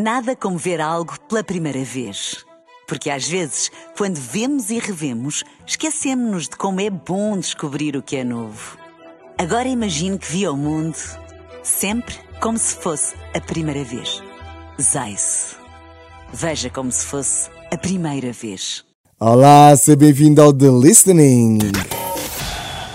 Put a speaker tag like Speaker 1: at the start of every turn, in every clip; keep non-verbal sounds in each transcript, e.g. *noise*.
Speaker 1: Nada como ver algo pela primeira vez. Porque às vezes, quando vemos e revemos, esquecemos-nos de como é bom descobrir o que é novo. Agora imagine que viu o mundo sempre como se fosse a primeira vez. Zais. Veja como se fosse a primeira vez.
Speaker 2: Olá, seja bem-vindo ao The Listening.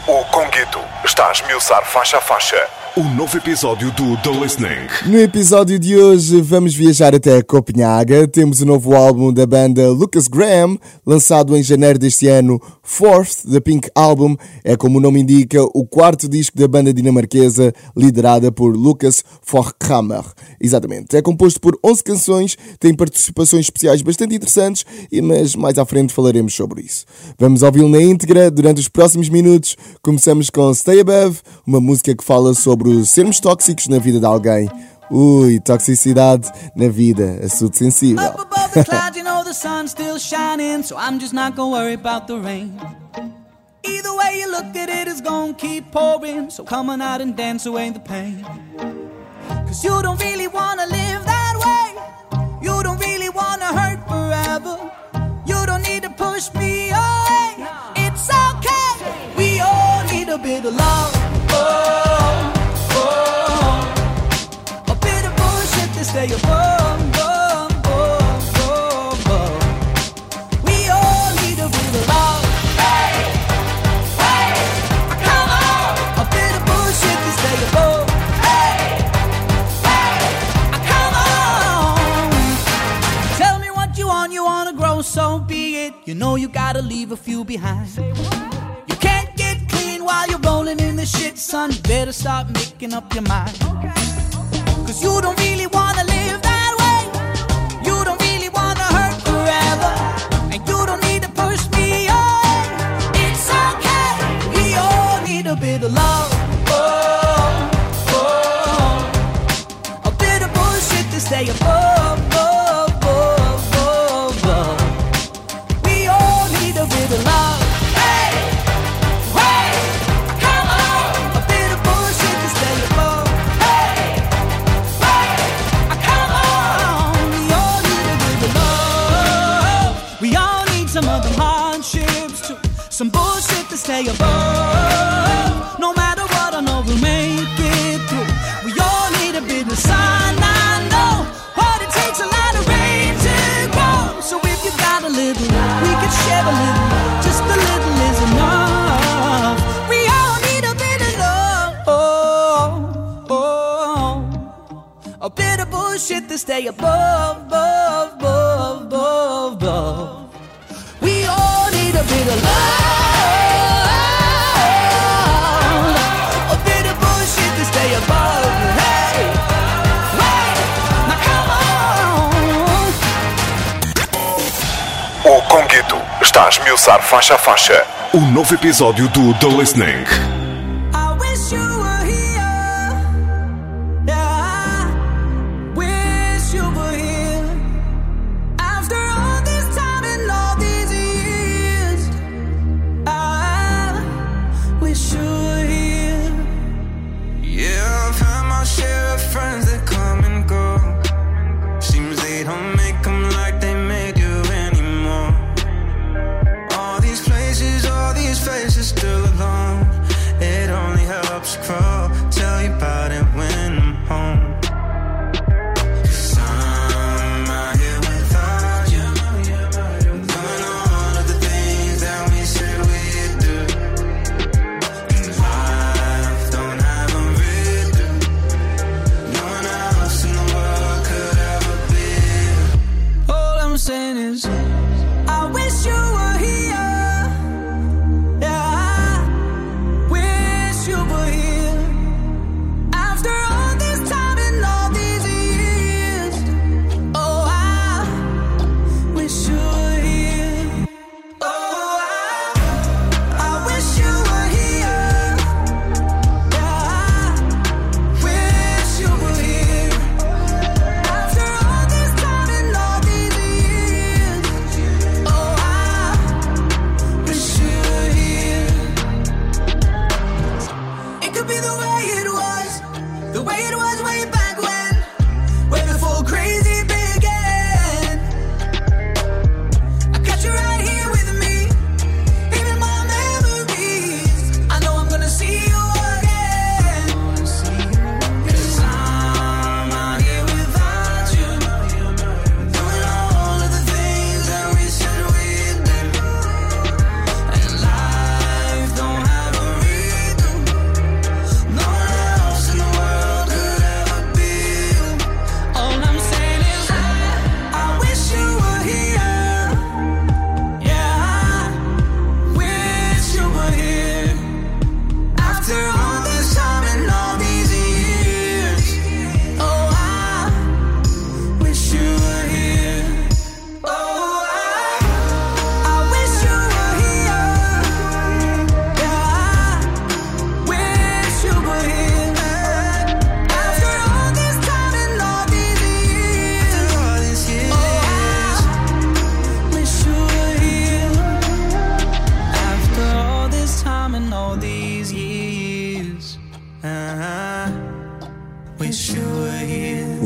Speaker 3: O Conguito está a esmiuçar faixa a faixa o novo episódio do The Listening.
Speaker 2: No episódio de hoje vamos viajar até Copenhaga. Temos o novo álbum da banda Lucas Graham, lançado em janeiro deste ano. Fourth, The Pink Album, é como o nome indica, o quarto disco da banda dinamarquesa, liderada por Lucas Forchhammer. Exatamente. É composto por 11 canções, tem participações especiais bastante interessantes, mas mais à frente falaremos sobre isso. Vamos ouvi-lo na íntegra durante os próximos minutos. Começamos com Stay Above, uma música que fala sobre sobre sermos tóxicos na vida de alguém. Ui, toxicidade na vida, assunto sensível. Either way you look at it, it's gonna keep pouring, so come on out and dance away the pain. Cause you don't really wanna live that way, you don't really wanna hurt forever. You don't need to push me away, it's okay, we all need a bit of love. Gotta leave a few behind. You can't get clean while you're rolling in the shit, son. Better start making up your mind. Cause you don't really wanna live that
Speaker 3: esmiuçar faixa a faixa o novo episódio do The Listening.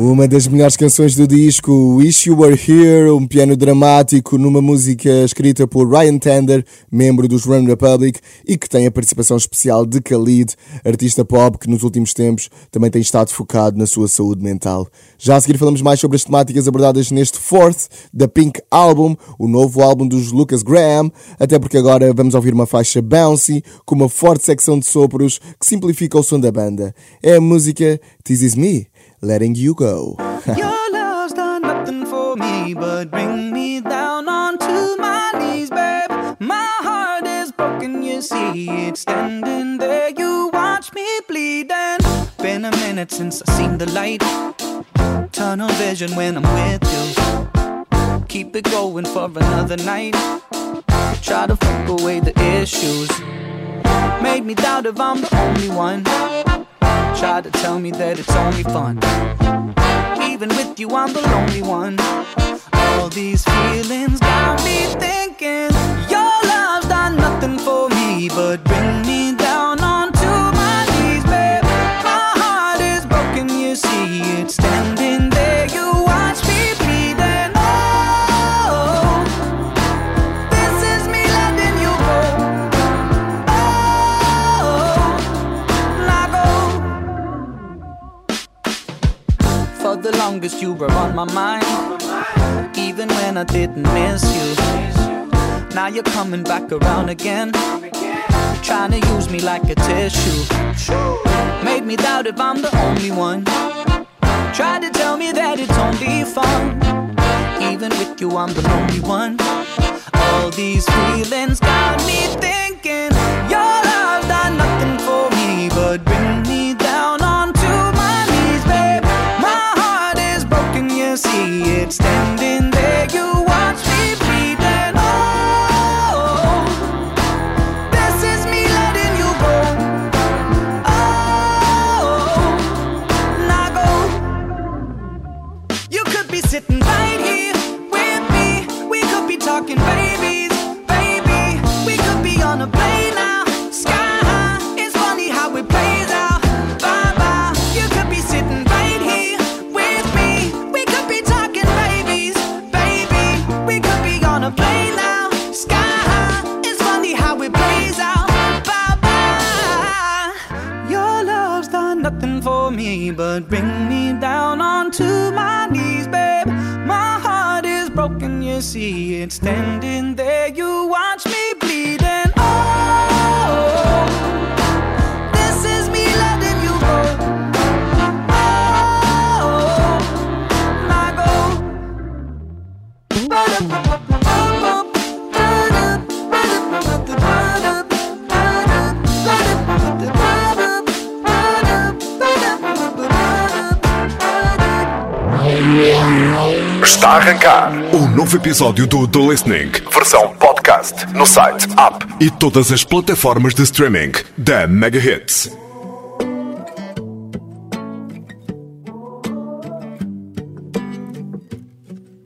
Speaker 4: Uma das melhores canções do disco, Wish You Were Here, um piano dramático numa música escrita por Ryan Tender, membro dos Run Republic, e que tem a participação especial de Khalid, artista pop que nos últimos tempos também tem estado focado na sua saúde mental. Já a seguir falamos mais sobre as temáticas abordadas neste Fourth, da Pink Album, o novo álbum dos Lucas Graham, até porque agora vamos ouvir uma faixa bouncy, com uma forte secção de sopros que simplifica o som da banda. É a música This Is Me, letting you go. *laughs*
Speaker 2: Your love's done nothing for me but bring me down onto my knees, babe. My heart is broken, you see it standing there. You watch me bleed, and been a minute since I seen the light. Tunnel vision when I'm with you. Keep it going for another night. Try to fuck away the issues. Made me doubt if I'm the only one. Try to tell me that it's only fun. Even with you, I'm the lonely one. All these feelings got me thinking your love's done nothing for me but bring me longest, you were on my mind. Even when I didn't miss you. Now you're coming back around again. Trying to use me like a tissue. Made me doubt if I'm the only one. Tried to tell me that it's only fun. Even with you, I'm the lonely one. All these feelings got me thinking your love done nothing for me but see
Speaker 5: novo episódio do The Listening, versão podcast, no site, app e todas as plataformas de streaming da Mega Hits.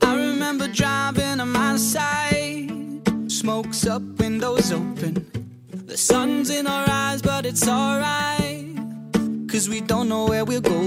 Speaker 2: I remember driving on my side. Smokes up, windows open. The sun's in our eyes, but it's alright. Cause we don't know where we're going.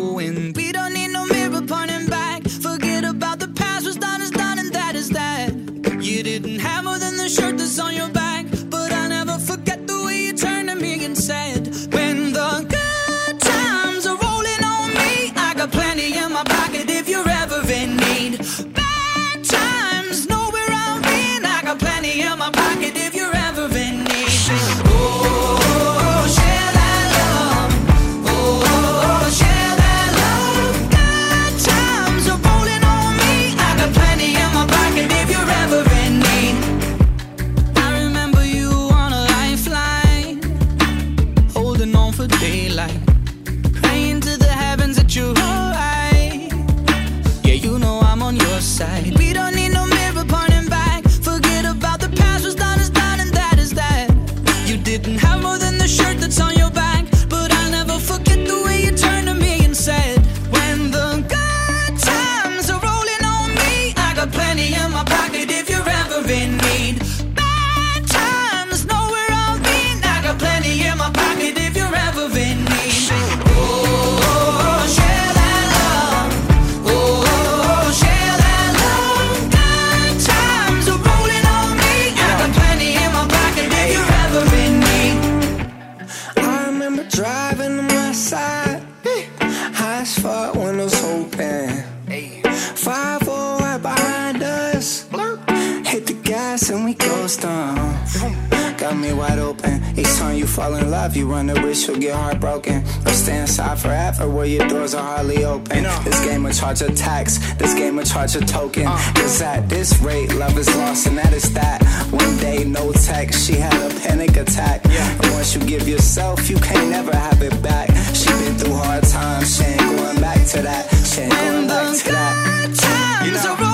Speaker 2: You
Speaker 3: run the risk you'll get heartbroken. Or stay inside forever where your doors are hardly open. This game will charge a tax, this game will charge a token. Cause at this rate, love is lost, and that is that. One day, no text, she had a panic attack. And once you give yourself, you can't never have it back. She been through hard times, she ain't going back to that. She ain't going back to that.
Speaker 2: times
Speaker 3: You know.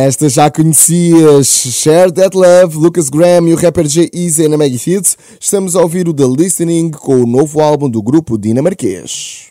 Speaker 4: Esta já conhecias, Share That Love, Lucas Graham e o rapper J-Eazy na Mega Hits. Estamos a ouvir o The Listening com o novo álbum do grupo dinamarquês.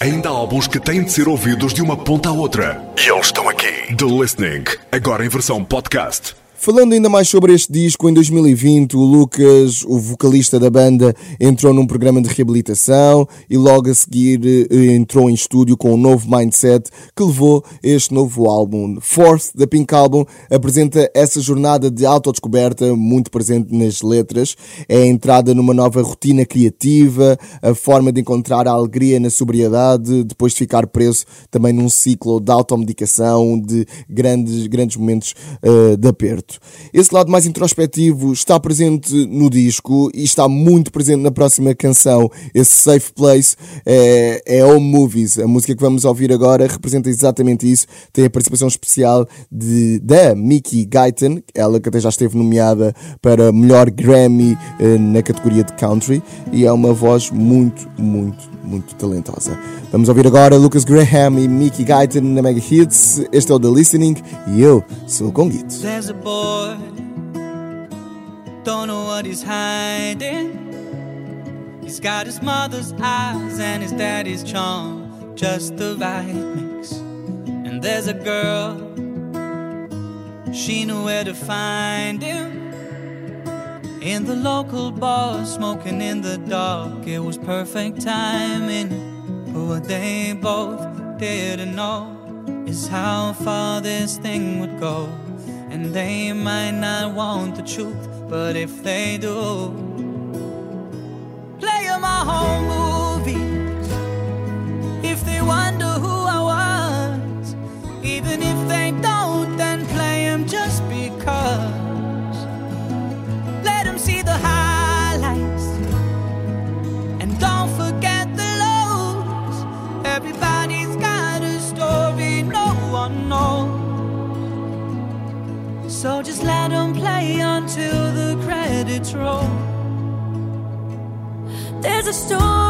Speaker 5: Ainda há álbuns que têm de ser ouvidos de uma ponta à outra. E eles estão aqui. The Listening, agora em versão podcast.
Speaker 4: Falando ainda mais sobre este disco, em 2020 o Lucas, o vocalista da banda, entrou num programa de reabilitação e logo a seguir eh, entrou em estúdio com um novo mindset que levou este novo álbum. Fourth, da Pink Album, apresenta essa jornada de autodescoberta muito presente nas letras. É a entrada numa nova rotina criativa, a forma de encontrar a alegria na sobriedade, depois de ficar preso também num ciclo de automedicação, de grandes, grandes momentos eh, de aperto. Esse lado mais introspectivo está presente no disco e está muito presente na próxima canção. Esse Safe Place é, é Home Movies. A música que vamos ouvir agora representa exatamente isso. Tem a participação especial de, da Mickey Guyton, ela que até já esteve nomeada para melhor Grammy eh, na categoria de Country e é uma voz muito, muito, muito talentosa. Vamos ouvir agora Lucas Graham e Mickey Guyton na Mega Hits. Este é o The Listening e eu sou o Conguito.
Speaker 2: Boy, don't know what he's hiding. He's got his mother's eyes and his daddy's charm, just the right mix. And there's a girl, she knew where to find him. In the local bar, smoking in the dark, it was perfect timing. But what they both didn't know is how far this thing would go. And they might not want the truth, but if they do, play my home play until the credits roll.
Speaker 6: There's a story.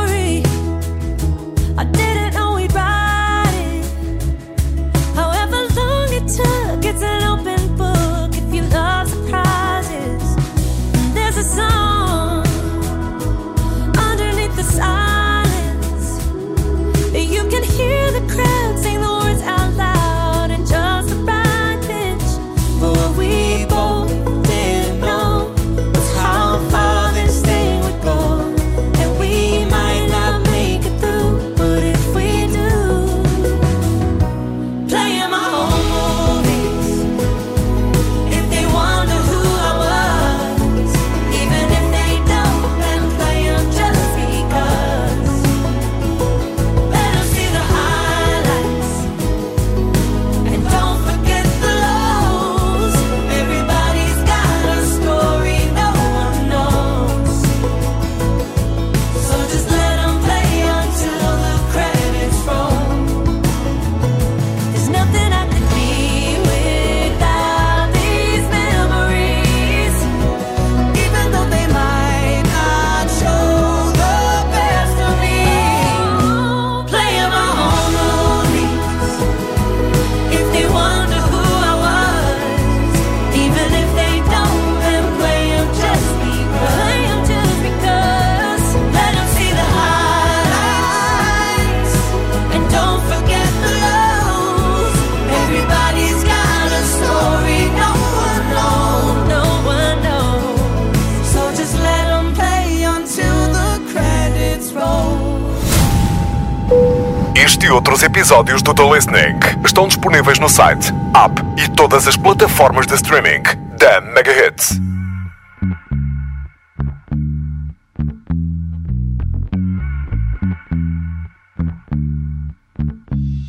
Speaker 5: Disponíveis no site, app e todas as plataformas de streaming da Mega Hits.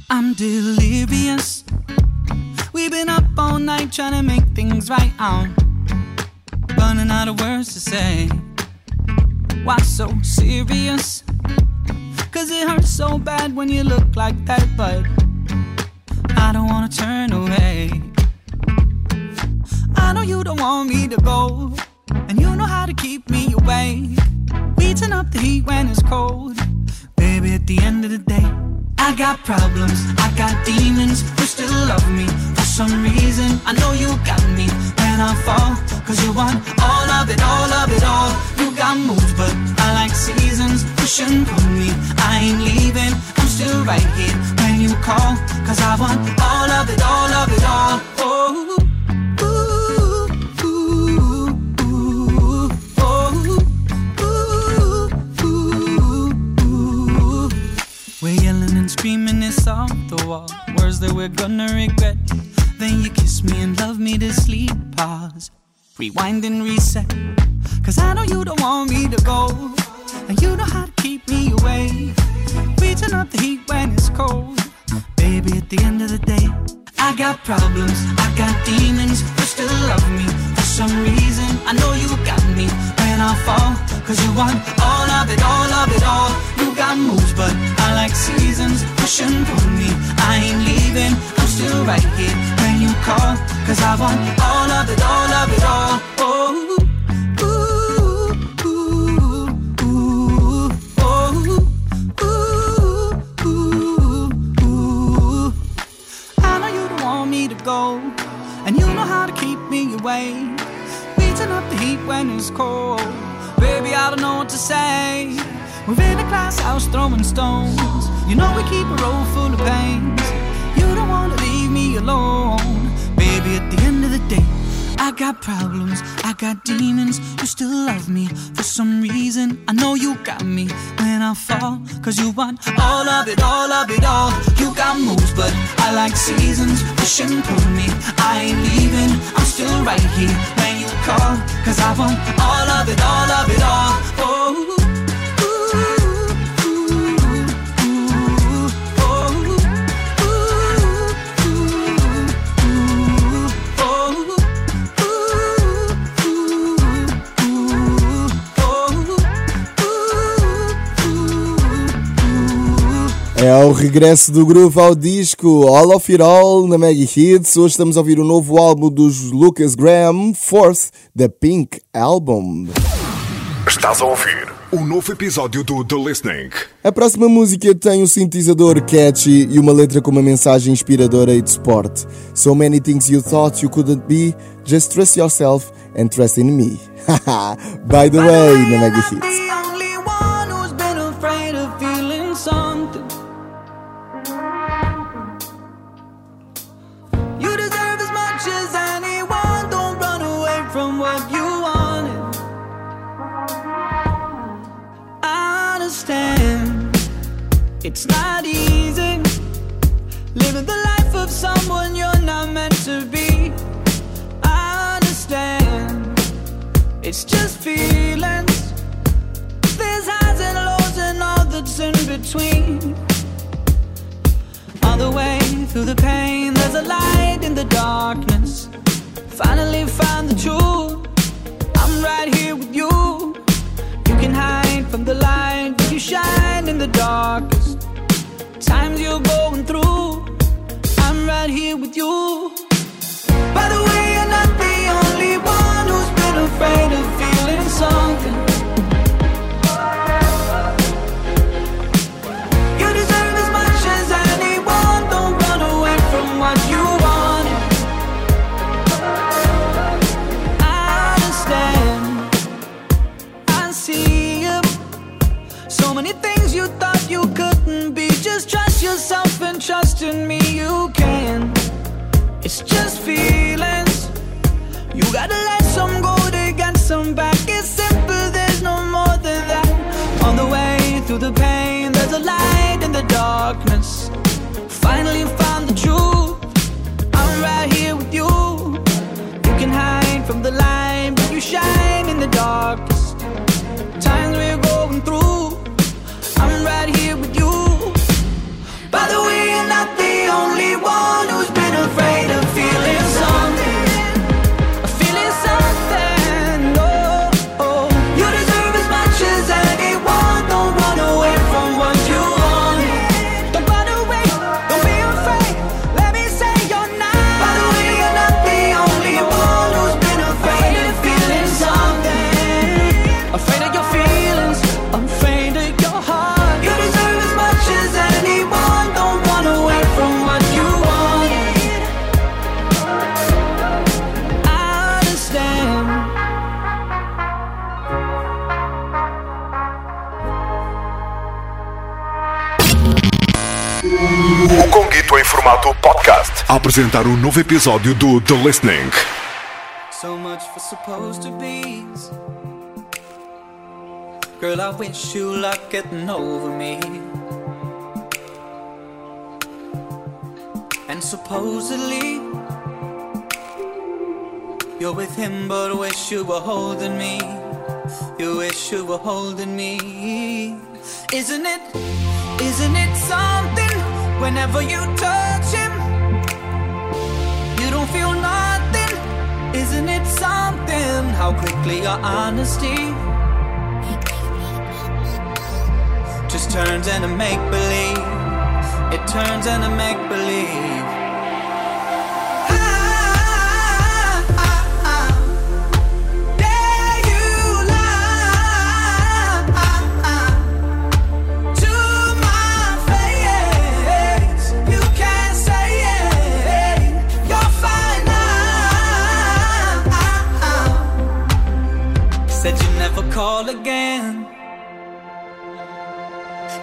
Speaker 2: I'm delirious. We've been up all night trying to make things right. I'm running out of words to say. Why so serious? Cause it hurts so bad when you look like that, but I don't wanna turn away. I know you don't want me to go, and you know how to keep me awake. We turn up the heat when it's cold. Baby, at the end of the day, I got problems, I got demons who still love me. For some reason, I know you got me when I fall. Cause you want all of it, all of it all. You got moves, but I like seasons. Push and pull me, I ain't leaving. I'm still right here when you call. Cause I want all of it, all of it all. Oh. We're yelling and screaming, it's off the wall. Words that we're gonna regret. Then you kiss me and love me to sleep. Pause, rewind and reset. Cause I know you don't want me to go. And you know how to keep me away. Turn up the heat when it's cold. Baby, at the end of the day, I got problems, I got demons who still love me. For some reason, I know you got me when I fall. Cause you want all of it, all of it all. You got moves, but I like seasons. Push and pull me, I ain't leaving. I'm still right here when you call. Cause I want all of it, all of it all. Oh, and you know how to keep me away. Beating up the heat when it's cold. Baby, I don't know what to say. We're in a glass house throwing stones. You know we keep a road full of pains. You don't wanna leave me alone. Baby, at the end of the day, I got problems, I got demons You still love me. For some reason, I know you got me when I fall. Cause you want all of it, all of it all. You got moves, but I like seasons. Push and pull me, I ain't leaving. I'm still right here when you call. Cause I want all of it, all of it all. Oh,
Speaker 4: É o regresso do groove ao disco All of It All na Mega Hits. Hoje estamos a ouvir o novo álbum dos Lucas Graham, Fourth, The Pink Album.
Speaker 5: Estás a ouvir o novo episódio do The Listening.
Speaker 4: A próxima música tem um sintetizador catchy e uma letra com uma mensagem inspiradora e de sport. So many things you thought you couldn't be, just trust yourself and trust in me. *laughs* By the way, na Mega Hits.
Speaker 2: Understand it's not easy living the life of someone you're not meant to be. I understand. It's just feelings. There's highs and lows and all that's in between. All the way through the pain, there's a light in the darkness. Finally found the truth. I'm right here with you. You can hide from the light, you shine in the darkest. Times you're going through. I'm right here with you. By the way, you're not the only one who's been afraid of feeling something. through the pain, there's a light in the darkness. Finally, finally.
Speaker 5: A apresentar um novo episódio do The Listening.
Speaker 2: So much for supposed to be. Girl, I wish you luck getting over me. And supposedly, you're with him, but wish you were holding me. You wish you were holding me. Isn't it? Isn't it something? Whenever you touch him, Isn't it something? How quickly your honesty just turns into make believe. It turns into make believe. Call again.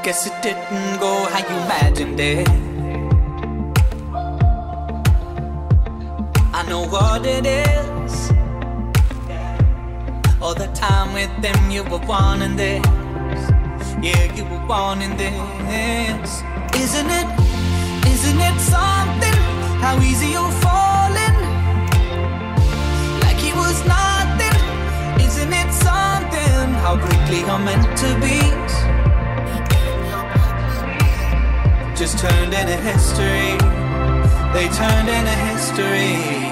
Speaker 2: Guess it didn't go how you imagined it. I know what it is. All the time with them, you were wanting this. Yeah, you were wanting this. Isn't it? Isn't it something? How easy you're falling? How quickly you're meant to be. just turned into history. They turned into history.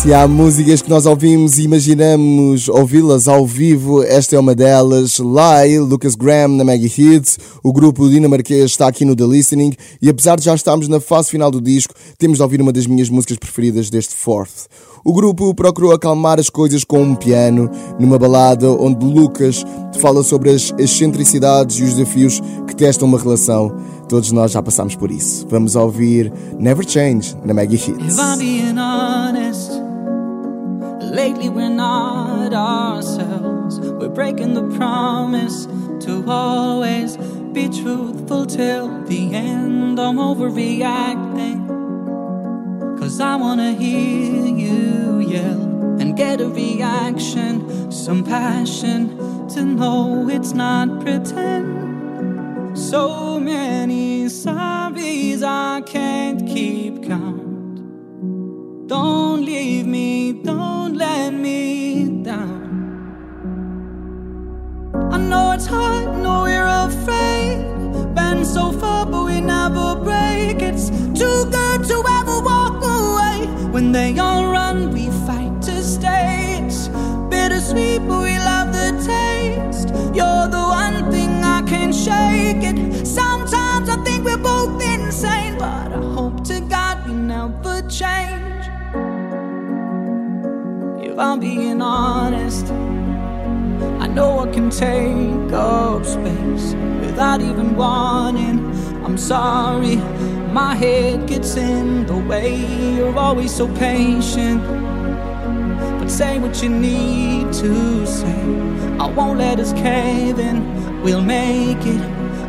Speaker 4: Se há músicas que nós ouvimos e imaginamos ouvi-las ao vivo, esta é uma delas. Lie, Lucas Graham na Mega Hits. O grupo dinamarquês está aqui no The Listening e apesar de já estarmos na fase final do disco, temos de ouvir uma das minhas músicas preferidas deste Fourth. O grupo procurou acalmar as coisas com um piano, numa balada onde Lucas fala sobre as excentricidades e os desafios que testam uma relação. Todos nós já passamos por isso. Vamos ouvir Never Change na Mega Hits.
Speaker 2: Lately we're not ourselves. We're breaking the promise to always be truthful till the end. I'm overreacting. Cause I wanna hear you yell and get a reaction, some passion to know it's not pretend. So many sorries I can't keep count. Don't leave me, don't let me down. I know it's hard, know we're afraid. Been so When they all run, we fight to stay. It's bittersweet, but we love the taste. You're the one thing I can't shake it. Sometimes I think we're both insane, but I hope to God we never change. If I'm being honest. I know I can take up space without even wanting. I'm sorry, my head gets in the way. You're always so patient. But say what you need to say. I won't let us cave in. We'll make it.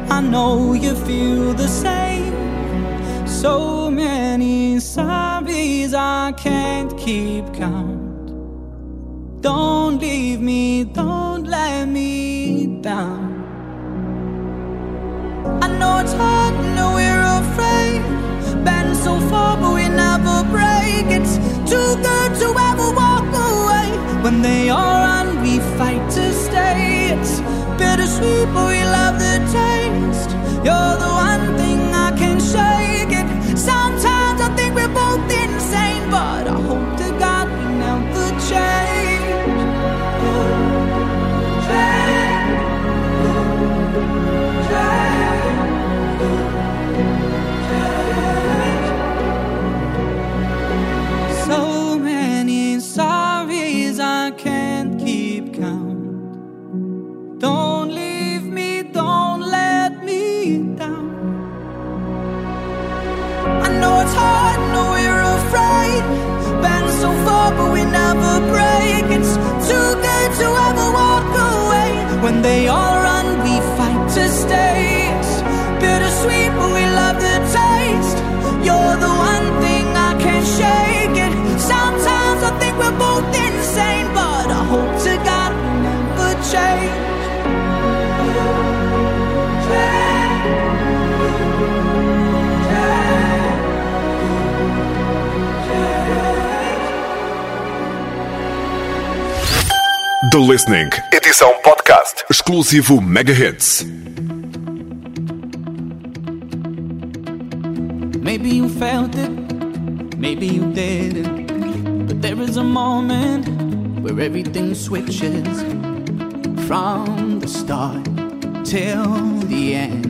Speaker 2: I know you feel the same. So many sorries I can't keep count. Don't leave me, don't let me down.
Speaker 5: The Listening, edição podcast, exclusivo Mega Hits.
Speaker 2: Maybe you felt it, maybe you didn't. But there is a moment where everything switches from the start till the end.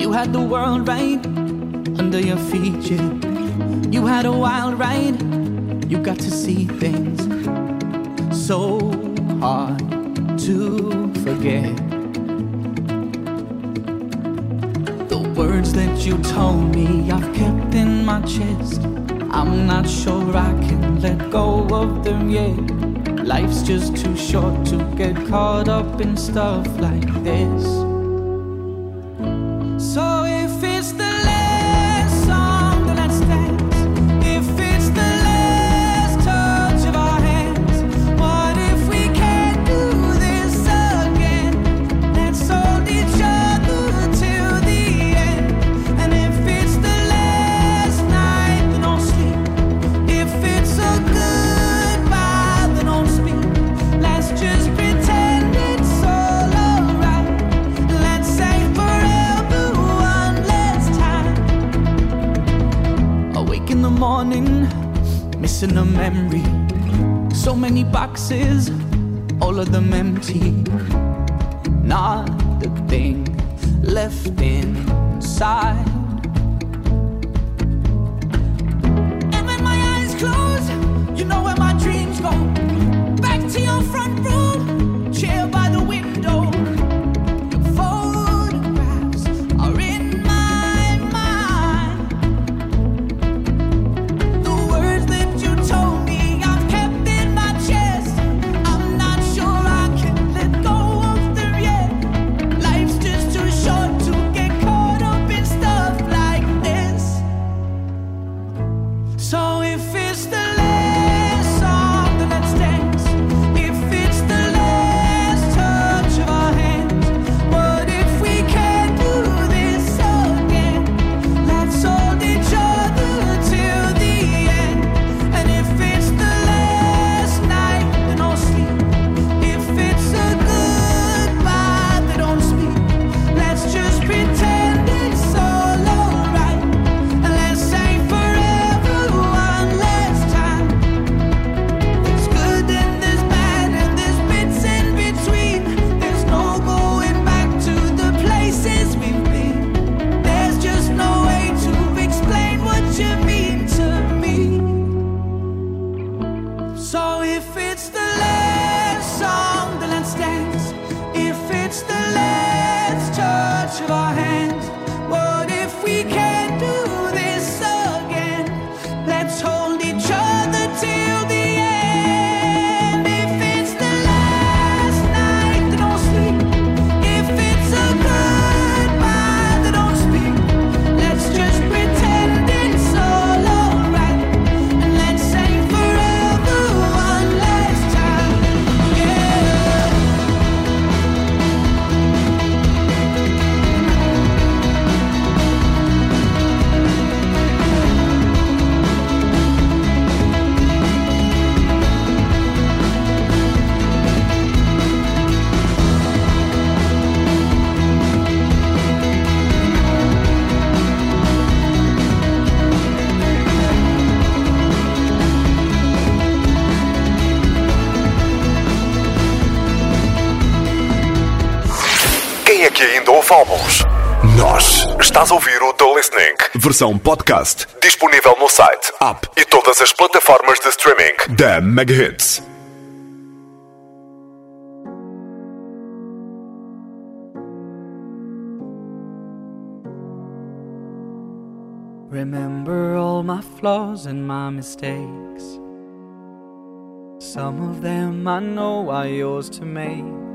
Speaker 2: You had the world right under your feet. You had a wild ride, you got to see things so hard to forget. The words that you told me I've kept in my chest. I'm not sure I can let go of them yet. Life's just too short to get caught up in stuff like this. Of
Speaker 5: Estás a ouvir o The Listening, versão podcast, disponível no site, app e todas as plataformas de streaming da Mega Hits.
Speaker 2: Remember all my flaws and my mistakes. Some of them I know are yours to make.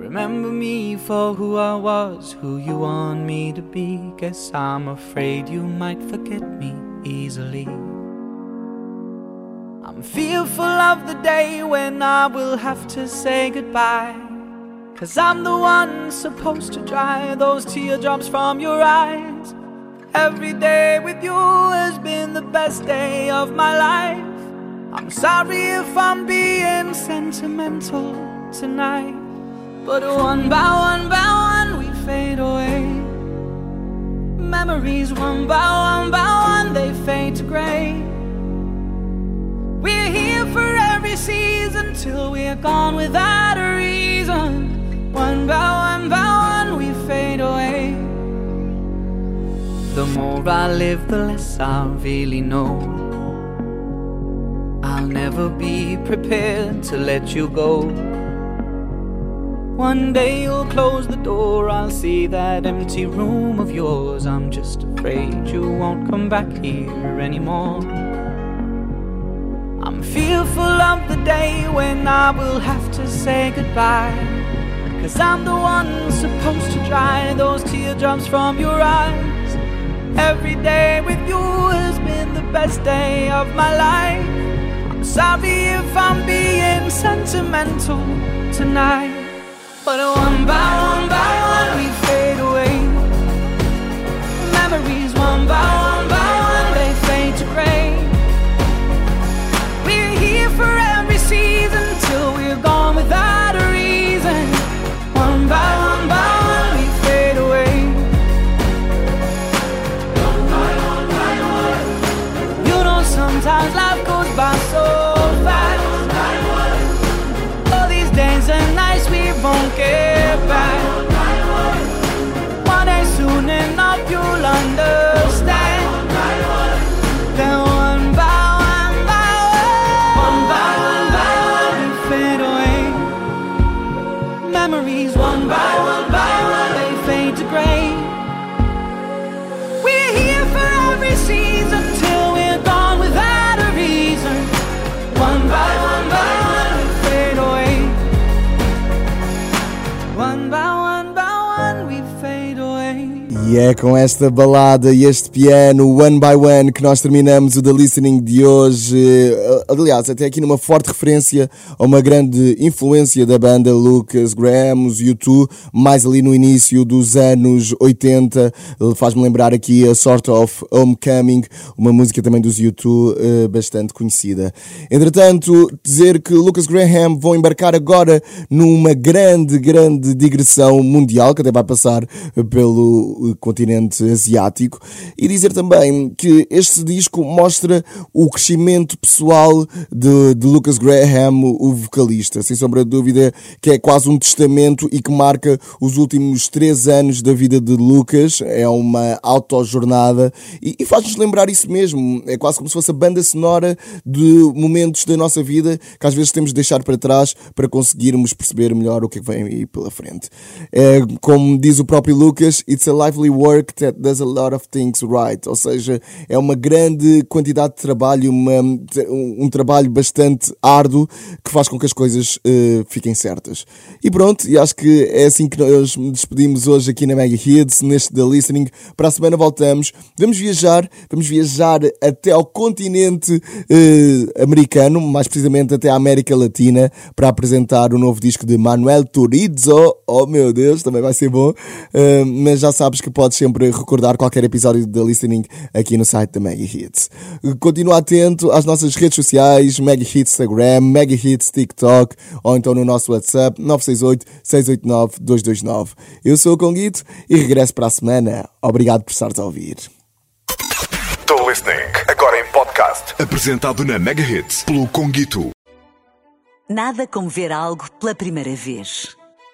Speaker 2: Remember me for who I was, who you want me to be. Guess I'm afraid you might forget me easily. I'm fearful of the day when I will have to say goodbye. Cause I'm the one supposed to dry those teardrops from your eyes. Every day with you has been the best day of my life. I'm sorry if I'm being sentimental tonight. But one by one by one we fade away. Memories one by one by one they fade to grey. We're here for every season till we're gone without a reason. One by one by one we fade away. The more I live, the less I really know. I'll never be prepared to let you go. One day you'll close the door, I'll see that empty room of yours. I'm just afraid you won't come back here anymore. I'm fearful of the day when I will have to say goodbye. Cause I'm the one supposed to dry those teardrops from your eyes. Every day with you has been the best day of my life. I'm sorry if I'm being sentimental tonight. But one by one by one we fade away. Memories one by one
Speaker 4: E é com esta balada e este piano, One by One, que nós terminamos o The Listening de hoje. Eh, Aliás, até aqui numa forte referência a uma grande influência da banda Lucas Graham, os U2, mais ali no início dos anos 80. Ele Faz-me lembrar aqui a Sort of Homecoming, uma música também dos U2 eh, bastante conhecida. Entretanto, dizer que Lucas Graham vão embarcar agora numa grande, grande digressão mundial, que até vai passar pelo continente asiático, e dizer também que este disco mostra o crescimento pessoal de, de Lucas Graham, o vocalista, sem sombra de dúvida, que é quase um testamento e que marca os últimos três anos da vida de Lucas. É uma autojornada e, e faz-nos lembrar isso mesmo. É quase como se fosse a banda sonora de momentos da nossa vida que às vezes temos de deixar para trás para conseguirmos perceber melhor o que é vem aí pela frente. É, como diz o próprio Lucas, it's a lively work that does a lot of things right. Ou seja, é uma grande quantidade de trabalho, uma, um, trabalho bastante árduo que faz com que as coisas eh, fiquem certas. E pronto, e acho que é assim que nós nos despedimos hoje aqui na Mega Hits, neste The Listening. Para a semana voltamos. Vamos viajar, vamos viajar até ao continente eh, americano, mais precisamente até à América Latina, para apresentar o novo disco de Manuel Turizo. Oh meu Deus, também vai ser bom. Eh, mas já sabes que podes sempre recordar qualquer episódio de The Listening aqui no site da Mega Hits. Continua atento às nossas redes sociais, Mega Hits Instagram, Mega Hits TikTok, ou então no nosso WhatsApp 968 689 229. Eu sou o Conguito e regresso para a semana. Obrigado por estares a ouvir.
Speaker 5: The Listening, agora em podcast. Apresentado na Mega Hits pelo Conguito.
Speaker 1: Nada como ver algo pela primeira vez.